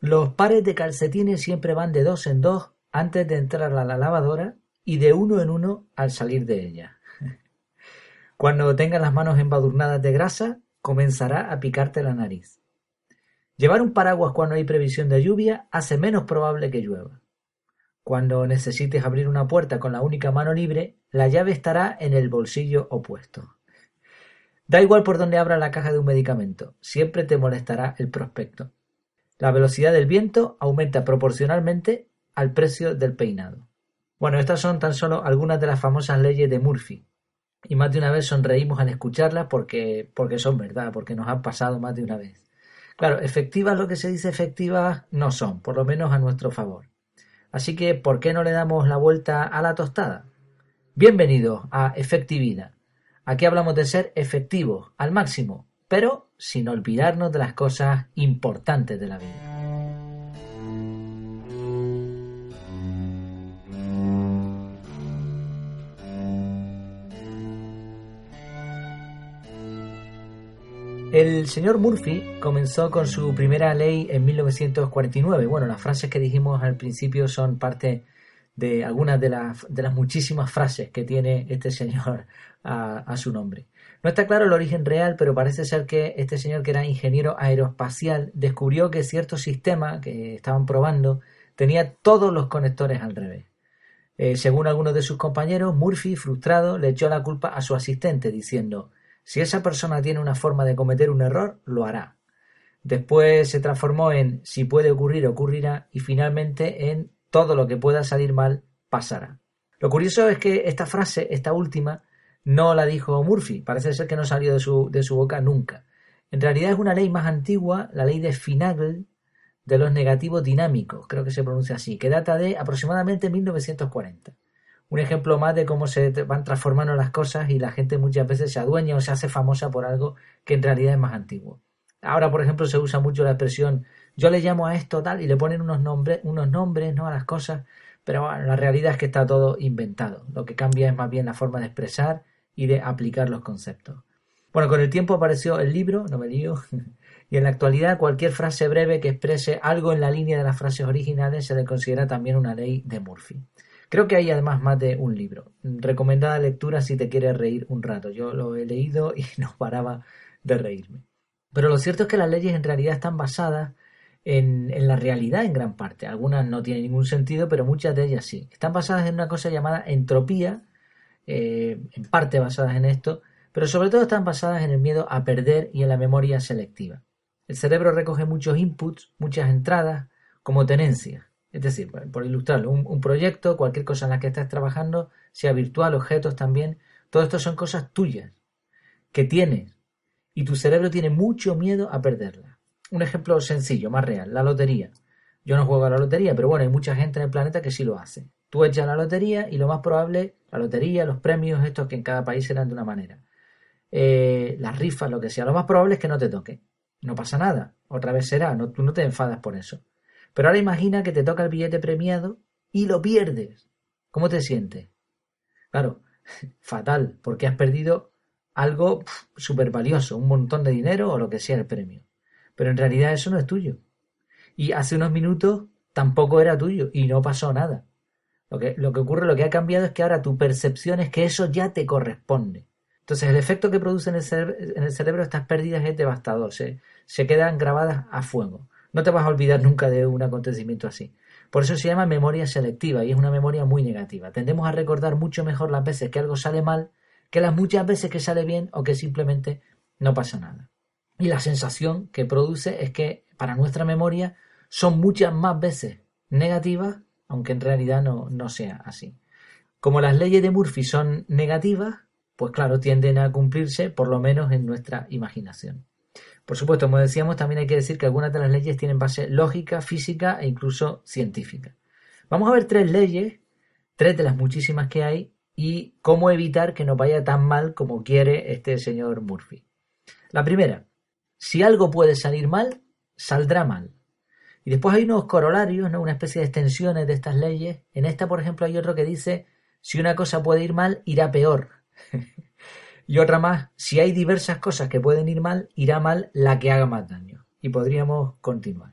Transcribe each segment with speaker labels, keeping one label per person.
Speaker 1: Los pares de calcetines siempre van de dos en dos antes de entrar a la lavadora y de uno en uno al salir de ella. Cuando tengas las manos embadurnadas de grasa, comenzará a picarte la nariz. Llevar un paraguas cuando hay previsión de lluvia hace menos probable que llueva. Cuando necesites abrir una puerta con la única mano libre, la llave estará en el bolsillo opuesto. Da igual por donde abra la caja de un medicamento, siempre te molestará el prospecto. La velocidad del viento aumenta proporcionalmente al precio del peinado. Bueno, estas son tan solo algunas de las famosas leyes de Murphy. Y más de una vez sonreímos al escucharlas porque, porque son verdad, porque nos han pasado más de una vez. Claro, efectivas lo que se dice efectivas no son, por lo menos a nuestro favor. Así que, ¿por qué no le damos la vuelta a la tostada? Bienvenidos a Efectividad. Aquí hablamos de ser efectivos al máximo, pero sin olvidarnos de las cosas importantes de la vida. El señor Murphy comenzó con su primera ley en 1949. Bueno, las frases que dijimos al principio son parte de algunas de las, de las muchísimas frases que tiene este señor a, su nombre. No está claro el origen real, pero parece ser que este señor, que era ingeniero aeroespacial, descubrió que cierto sistema que estaban probando tenía todos los conectores al revés. Eh, según algunos de sus compañeros, Murphy, frustrado, le echó la culpa a su asistente, diciendo si esa persona tiene una forma de cometer un error, lo hará. Después se transformó en si puede ocurrir, ocurrirá y finalmente en todo lo que pueda salir mal, pasará. Lo curioso es que esta frase, esta última, no la dijo Murphy, parece ser que no salió de su, de su boca nunca. En realidad es una ley más antigua, la ley de Finagle, de los negativos dinámicos, creo que se pronuncia así, que data de aproximadamente 1940 un ejemplo más de cómo se van transformando las cosas y la gente muchas veces se adueña o se hace famosa por algo que en realidad es más antiguo. Ahora, por ejemplo, se usa mucho la expresión yo le llamo a esto tal y le ponen unos nombres, unos nombres ¿no? a las cosas, pero bueno, la realidad es que está todo inventado. Lo que cambia es más bien la forma de expresar y de aplicar los conceptos. Bueno, con el tiempo apareció el libro, no me digo, y en la actualidad cualquier frase breve que exprese algo en la línea de las frases originales se le considera también una ley de Murphy. Creo que hay además más de un libro. Recomendada lectura si te quieres reír un rato. Yo lo he leído y no paraba de reírme. Pero lo cierto es que las leyes en realidad están basadas en, la realidad en gran parte. Algunas no tienen ningún sentido, pero muchas de ellas sí. Están basadas en una cosa llamada entropía, eh, en parte basadas en esto, pero sobre todo están basadas en el miedo a perder y en la memoria selectiva. El cerebro recoge muchos inputs, muchas entradas, como tenencias. Es decir, por ilustrarlo, un, proyecto, cualquier cosa en la que estés trabajando, sea virtual, objetos también, todo esto son cosas tuyas, que tienes, y tu cerebro tiene mucho miedo a perderla. Un ejemplo sencillo, más real, la lotería. Yo no juego a la lotería, pero bueno, hay mucha gente en el planeta que sí lo hace. Tú echas la lotería y lo más probable, la lotería, los premios, estos que en cada país serán de una manera. Eh, las rifas, lo que sea, lo más probable es que no te toque. No pasa nada, otra vez será, no, tú no te enfadas por eso. Pero ahora imagina que te toca el billete premiado y lo pierdes. ¿Cómo te sientes? Claro, fatal, porque has perdido algo súper valioso, un montón de dinero o lo que sea el premio. Pero en realidad eso no es tuyo. Y hace unos minutos tampoco era tuyo y no pasó nada. Lo que, lo que ocurre, lo que ha cambiado es que ahora tu percepción es que eso ya te corresponde. Entonces el efecto que produce en el, cerebro, en el cerebro estas pérdidas es devastador, se, se quedan grabadas a fuego. No te vas a olvidar nunca de un acontecimiento así. Por eso se llama memoria selectiva y es una memoria muy negativa. Tendemos a recordar mucho mejor las veces que algo sale mal que las muchas veces que sale bien o que simplemente no pasa nada. Y la sensación que produce es que para nuestra memoria son muchas más veces negativas, aunque en realidad no, no sea así. Como las leyes de Murphy son negativas, pues claro, tienden a cumplirse por lo menos en nuestra imaginación. Por supuesto, como decíamos, también hay que decir que algunas de las leyes tienen base lógica, física e incluso científica. Vamos a ver tres leyes, tres de las muchísimas que hay, y cómo evitar que nos vaya tan mal como quiere este señor Murphy. La primera, si algo puede salir mal, saldrá mal. Y después hay unos corolarios, ¿no? una especie de extensiones de estas leyes. En esta, por ejemplo, hay otro que dice, si una cosa puede ir mal, irá peor. Y otra más, si hay diversas cosas que pueden ir mal, irá mal la que haga más daño. Y podríamos continuar.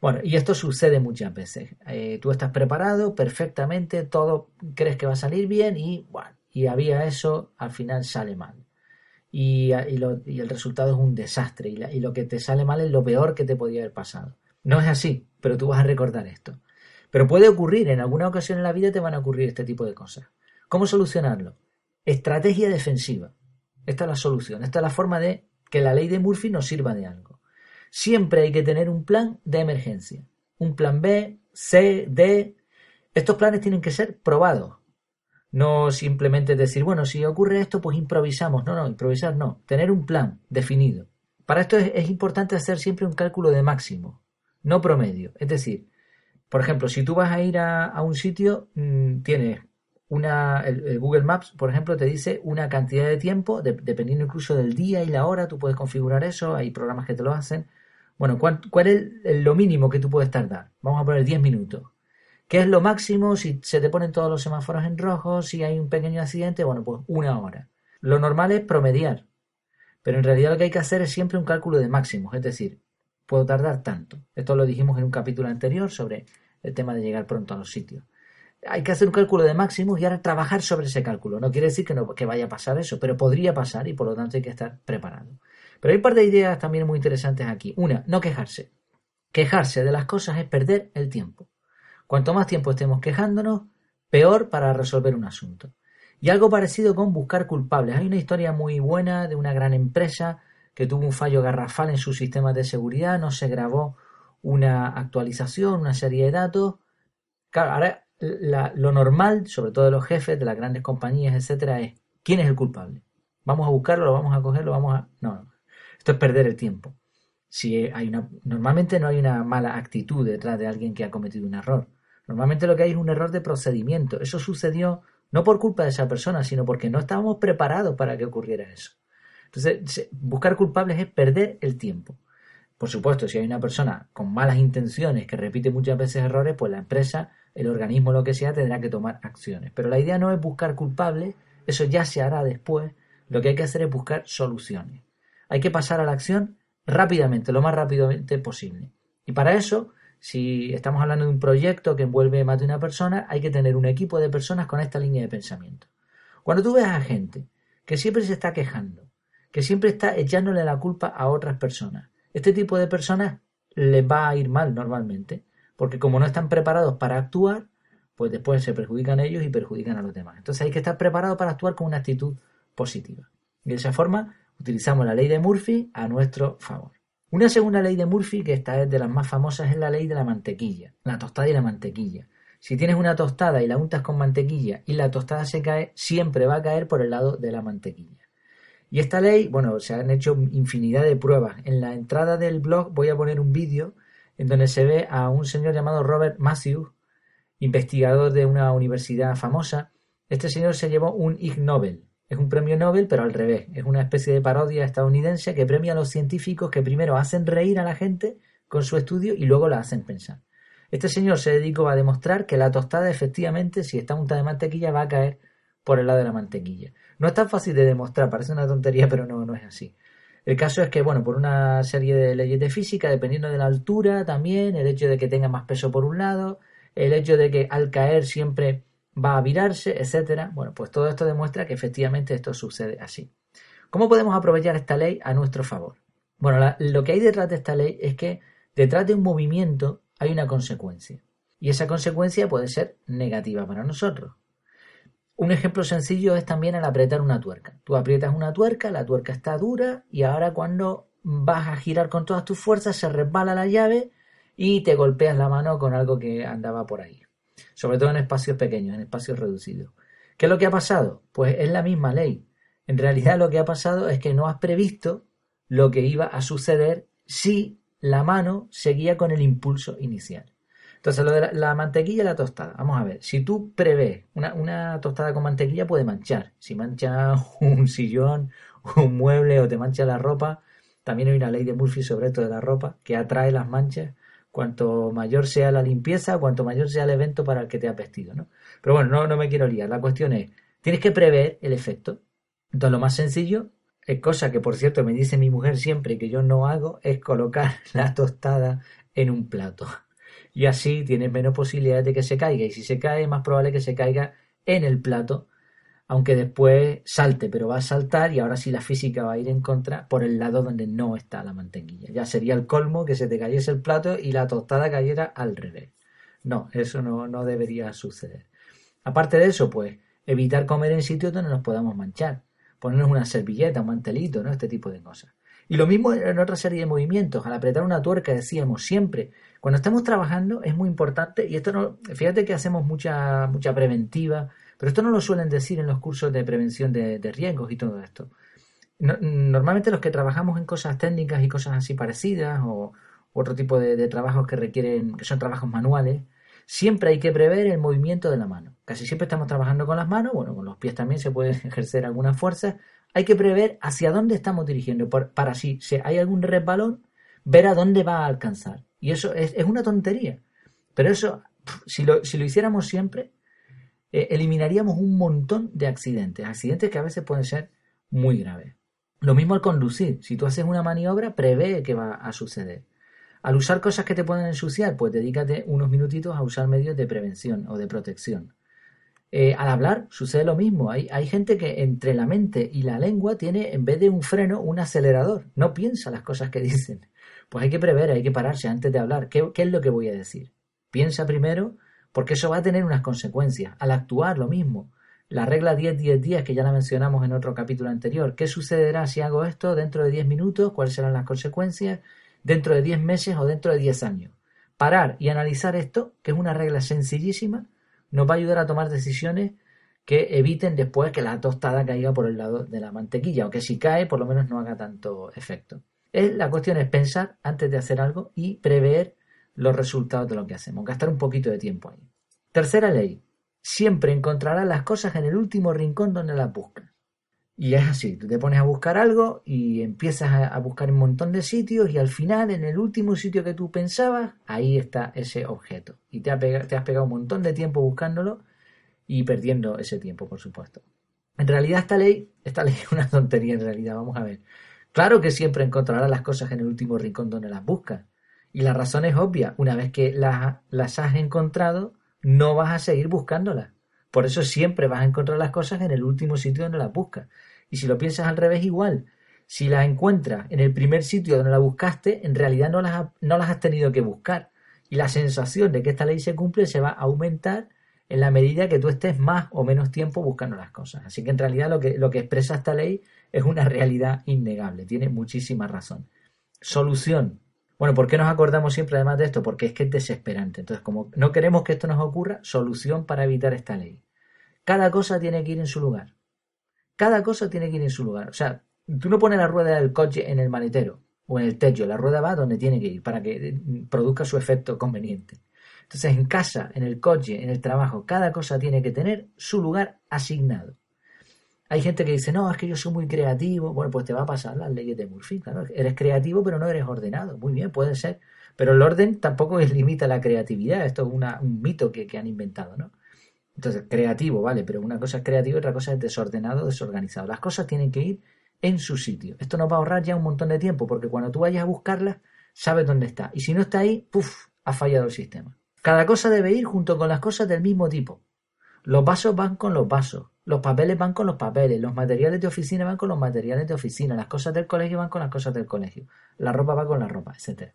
Speaker 1: Bueno, y esto sucede muchas veces. Eh, tú estás preparado perfectamente, todo crees que va a salir bien y, bueno, y había eso, al final sale mal. Y, el resultado es un desastre y, y lo que te sale mal es lo peor que te podía haber pasado. No es así, pero tú vas a recordar esto. Pero puede ocurrir, en alguna ocasión en la vida te van a ocurrir este tipo de cosas. ¿Cómo solucionarlo? Estrategia defensiva. Esta es la solución, esta es la forma de que la ley de Murphy nos sirva de algo. Siempre hay que tener un plan de emergencia. Un plan B, C, D. Estos planes tienen que ser probados. No simplemente decir, bueno, si ocurre esto, pues improvisamos. No, no, improvisar no. Tener un plan definido. Para esto es, importante hacer siempre un cálculo de máximo, no promedio. Es decir, por ejemplo, si tú vas a ir a, un sitio, mm, tienes una, el, Google Maps, por ejemplo, te dice una cantidad de tiempo, dependiendo incluso del día y la hora, tú puedes configurar eso, hay programas que te lo hacen. Bueno, ¿cuál, es lo mínimo que tú puedes tardar? Vamos a poner 10 minutos. ¿Qué es lo máximo si se te ponen todos los semáforos en rojo, si hay un pequeño accidente? Bueno, pues una hora. Lo normal es promediar, pero en realidad lo que hay que hacer es siempre un cálculo de máximos, es decir, puedo tardar tanto. Esto lo dijimos en un capítulo anterior sobre el tema de llegar pronto a los sitios hay que hacer un cálculo de máximos y ahora trabajar sobre ese cálculo. No quiere decir que, vaya a pasar eso, pero podría pasar y por lo tanto hay que estar preparado. Pero hay un par de ideas también muy interesantes aquí. Una, no quejarse. Quejarse de las cosas es perder el tiempo. Cuanto más tiempo estemos quejándonos, peor para resolver un asunto. Y algo parecido con buscar culpables. Hay una historia muy buena de una gran empresa que tuvo un fallo garrafal en sus sistemas de seguridad, no se grabó una actualización, una serie de datos. Claro, ahora lo normal, sobre todo de los jefes de las grandes compañías, etcétera, es quién es el culpable. Vamos a buscarlo, lo vamos a coger, lo vamos a. No, no. Esto es perder el tiempo. Si hay una, normalmente no hay una mala actitud detrás de alguien que ha cometido un error. Normalmente lo que hay es un error de procedimiento. Eso sucedió no por culpa de esa persona, sino porque no estábamos preparados para que ocurriera eso. Entonces, buscar culpables es perder el tiempo. Por supuesto, si hay una persona con malas intenciones que repite muchas veces errores, pues la empresa el organismo, lo que sea, tendrá que tomar acciones. Pero la idea no es buscar culpables, eso ya se hará después. Lo que hay que hacer es buscar soluciones. Hay que pasar a la acción rápidamente, lo más rápidamente posible. Y para eso, si estamos hablando de un proyecto que envuelve más de una persona, hay que tener un equipo de personas con esta línea de pensamiento. Cuando tú ves a gente que siempre se está quejando, que siempre está echándole la culpa a otras personas, este tipo de personas les va a ir mal normalmente porque como no están preparados para actuar, pues después se perjudican ellos y perjudican a los demás. Entonces hay que estar preparado para actuar con una actitud positiva. Y de esa forma utilizamos la ley de Murphy a nuestro favor. Una segunda ley de Murphy, que esta es de las más famosas, es la ley de la mantequilla, la tostada y la mantequilla. Si tienes una tostada y la untas con mantequilla y la tostada se cae, siempre va a caer por el lado de la mantequilla. Y esta ley, bueno, se han hecho infinidad de pruebas. En la entrada del blog voy a poner un vídeo en donde se ve a un señor llamado Robert Matthews, investigador de una universidad famosa. Este señor se llevó un Ig Nobel. Es un premio Nobel, pero al revés. Es una especie de parodia estadounidense que premia a los científicos que primero hacen reír a la gente con su estudio y luego la hacen pensar. Este señor se dedicó a demostrar que la tostada efectivamente, si está untada de mantequilla, va a caer por el lado de la mantequilla. No es tan fácil de demostrar, parece una tontería, pero no, no es así. El caso es que, bueno, por una serie de leyes de física, dependiendo de la altura también, el hecho de que tenga más peso por un lado, el hecho de que al caer siempre va a virarse, etcétera. Bueno, pues todo esto demuestra que efectivamente esto sucede así. ¿Cómo podemos aprovechar esta ley a nuestro favor? Bueno, lo que hay detrás de esta ley es que detrás de un movimiento hay una consecuencia. Y esa consecuencia puede ser negativa para nosotros. Un ejemplo sencillo es también al apretar una tuerca. Tú aprietas una tuerca, la tuerca está dura y ahora cuando vas a girar con todas tus fuerzas se resbala la llave y te golpeas la mano con algo que andaba por ahí. Sobre todo en espacios pequeños, en espacios reducidos. ¿Qué es lo que ha pasado? Pues es la misma ley. En realidad lo que ha pasado es que no has previsto lo que iba a suceder si la mano seguía con el impulso inicial. Entonces, lo de la, mantequilla y la tostada. Vamos a ver, si tú prevés, una, tostada con mantequilla puede manchar. Si mancha un sillón, un mueble o te mancha la ropa, también hay una ley de Murphy sobre esto de la ropa que atrae las manchas. Cuanto mayor sea la limpieza, cuanto mayor sea el evento para el que te has vestido, ¿no? Pero bueno, no, no me quiero liar. La cuestión es, tienes que prever el efecto. Entonces, lo más sencillo, es cosa que por cierto me dice mi mujer siempre que yo no hago, es colocar la tostada en un plato. Y así tienes menos posibilidades de que se caiga. Y si se cae, más probable que se caiga en el plato, aunque después salte, pero va a saltar y ahora sí la física va a ir en contra por el lado donde no está la mantequilla. Ya sería el colmo que se te cayese el plato y la tostada cayera al revés. No, eso no, no debería suceder. Aparte de eso, pues, evitar comer en sitios donde nos podamos manchar. Ponernos una servilleta, un mantelito, ¿no? Este tipo de cosas. Y lo mismo en otra serie de movimientos. Al apretar una tuerca, decíamos siempre, cuando estamos trabajando es muy importante, y esto no, fíjate que hacemos mucha, mucha preventiva, pero esto no lo suelen decir en los cursos de prevención de, riesgos y todo esto. normalmente los que trabajamos en cosas técnicas y cosas así parecidas, o, otro tipo de, trabajos que requieren, que son trabajos manuales, siempre hay que prever el movimiento de la mano. Casi siempre estamos trabajando con las manos, bueno, con los pies también se puede ejercer alguna fuerza. Hay que prever hacia dónde estamos dirigiendo, para si, hay algún resbalón, ver a dónde va a alcanzar. Y eso es, una tontería. Pero eso, si lo, si lo hiciéramos siempre, eh, eliminaríamos un montón de accidentes. Accidentes que a veces pueden ser muy graves. Lo mismo al conducir. Si tú haces una maniobra, prevé que va a suceder. Al usar cosas que te pueden ensuciar, pues dedícate unos minutitos a usar medios de prevención o de protección. Eh, al hablar sucede lo mismo. Hay, hay, gente que entre la mente y la lengua tiene, en vez de un freno, un acelerador. No piensa las cosas que dicen. Pues hay que prever, hay que pararse antes de hablar. ¿Qué, qué es lo que voy a decir? Piensa primero, porque eso va a tener unas consecuencias. Al actuar, lo mismo. La regla 10-10-10, que ya la mencionamos en otro capítulo anterior. ¿Qué sucederá si hago esto dentro de 10 minutos? ¿Cuáles serán las consecuencias? dentro de 10 meses o dentro de 10 años. Parar y analizar esto, que es una regla sencillísima, nos va a ayudar a tomar decisiones que eviten después que la tostada caiga por el lado de la mantequilla, o que si cae por lo menos no haga tanto efecto. la cuestión es pensar antes de hacer algo y prever los resultados de lo que hacemos, gastar un poquito de tiempo ahí. Tercera ley, siempre encontrarás las cosas en el último rincón donde las buscas. Y es así, tú te pones a buscar algo y empiezas a, buscar un montón de sitios y al final, en el último sitio que tú pensabas, ahí está ese objeto. Y te, te has pegado un montón de tiempo buscándolo y perdiendo ese tiempo, por supuesto. En realidad esta ley, esta ley es una tontería en realidad, vamos a ver. Claro que siempre encontrarás las cosas en el último rincón donde las buscas. Y la razón es obvia, una vez que las, las has encontrado, no vas a seguir buscándolas. Por eso siempre vas a encontrar las cosas en el último sitio donde las buscas. Y si lo piensas al revés, igual. Si las encuentras en el primer sitio donde las buscaste, en realidad no las, no las has tenido que buscar. Y la sensación de que esta ley se cumple se va a aumentar en la medida que tú estés más o menos tiempo buscando las cosas. Así que en realidad lo que, lo que expresa esta ley es una realidad innegable. Tiene muchísima razón. Solución. Bueno, ¿por qué nos acordamos siempre además de esto? Porque es que es desesperante. Entonces, como no queremos que esto nos ocurra, solución para evitar esta ley. Cada cosa tiene que ir en su lugar. Cada cosa tiene que ir en su lugar. O sea, tú no pones la rueda del coche en el maletero o en el techo. La rueda va donde tiene que ir para que eh, produzca su efecto conveniente. Entonces, en casa, en el coche, en el trabajo, cada cosa tiene que tener su lugar asignado. Hay gente que dice, no, es que yo soy muy creativo. Bueno, pues te va a pasar las leyes de Murphy. Claro, eres creativo, pero no eres ordenado. Muy bien, puede ser. Pero el orden tampoco limita la creatividad. Esto es un mito que, han inventado, ¿no? Entonces, creativo, vale, pero una cosa es creativo y otra cosa es desordenado, desorganizado. Las cosas tienen que ir en su sitio. Esto nos va a ahorrar ya un montón de tiempo, porque cuando tú vayas a buscarlas, sabes dónde está. Y si no está ahí, ¡puf! ha fallado el sistema. Cada cosa debe ir junto con las cosas del mismo tipo. Los vasos van con los vasos, los papeles van con los papeles, los materiales de oficina van con los materiales de oficina, las cosas del colegio van con las cosas del colegio, la ropa va con la ropa, etc.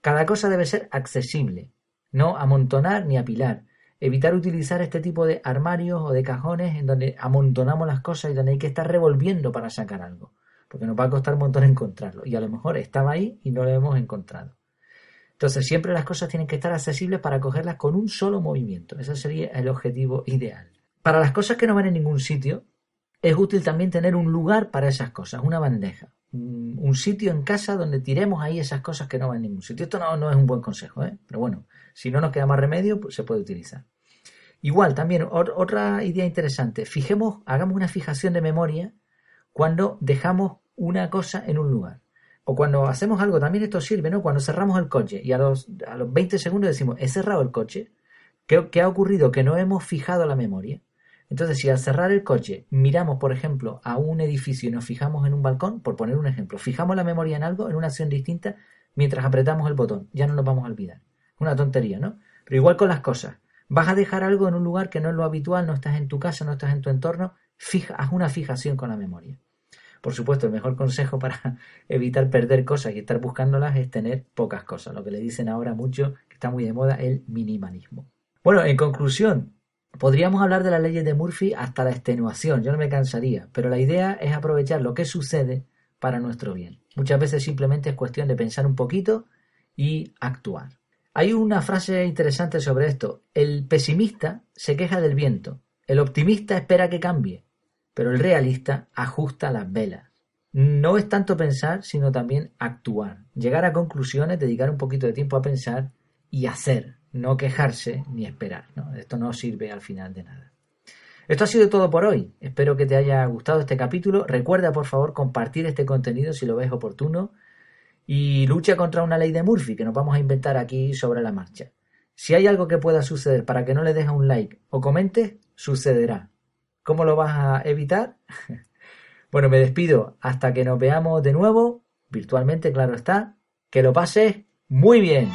Speaker 1: Cada cosa debe ser accesible, no amontonar ni apilar. Evitar utilizar este tipo de armarios o de cajones en donde amontonamos las cosas y donde hay que estar revolviendo para sacar algo, porque nos va a costar un montón encontrarlo y a lo mejor estaba ahí y no lo hemos encontrado. Entonces siempre las cosas tienen que estar accesibles para cogerlas con un solo movimiento. Ese sería el objetivo ideal. Para las cosas que no van en ningún sitio, es útil también tener un lugar para esas cosas, una bandeja, un sitio en casa donde tiremos ahí esas cosas que no van en ningún sitio. Esto no, es un buen consejo, ¿eh? pero bueno, si no nos queda más remedio, pues se puede utilizar. Igual, también otra idea interesante, fijemos, hagamos una fijación de memoria cuando dejamos una cosa en un lugar. O cuando hacemos algo, también esto sirve, ¿no? Cuando cerramos el coche y a los, a los 20 segundos decimos, he cerrado el coche, ¿qué ha ocurrido? Que no hemos fijado la memoria. Entonces, si al cerrar el coche miramos, por ejemplo, a un edificio y nos fijamos en un balcón, por poner un ejemplo, fijamos la memoria en algo, en una acción distinta, mientras apretamos el botón. Ya no nos vamos a olvidar. Una tontería, ¿no? Pero igual con las cosas. Vas a dejar algo en un lugar que no es lo habitual, no estás en tu casa, no estás en tu entorno, fija, haz una fijación con la memoria. Por supuesto, el mejor consejo para evitar perder cosas y estar buscándolas es tener pocas cosas. Lo que le dicen ahora mucho, que está muy de moda, el minimalismo. Bueno, en conclusión, podríamos hablar de las leyes de Murphy hasta la extenuación, yo no me cansaría, pero la idea es aprovechar lo que sucede para nuestro bien. Muchas veces simplemente es cuestión de pensar un poquito y actuar. Hay una frase interesante sobre esto. El pesimista se queja del viento, el optimista espera que cambie, pero el realista ajusta las velas. No es tanto pensar, sino también actuar. Llegar a conclusiones, dedicar un poquito de tiempo a pensar y hacer, no quejarse ni esperar. Esto no sirve al final de nada. Esto ha sido todo por hoy. Espero que te haya gustado este capítulo. Recuerda, por favor, compartir este contenido si lo ves oportuno. Y lucha contra una ley de Murphy que nos vamos a inventar aquí sobre la marcha. Si hay algo que pueda suceder para que no le dejes un like o comentes, sucederá. ¿Cómo lo vas a evitar? bueno, me despido hasta que nos veamos de nuevo, virtualmente, claro está. Que lo pases muy bien.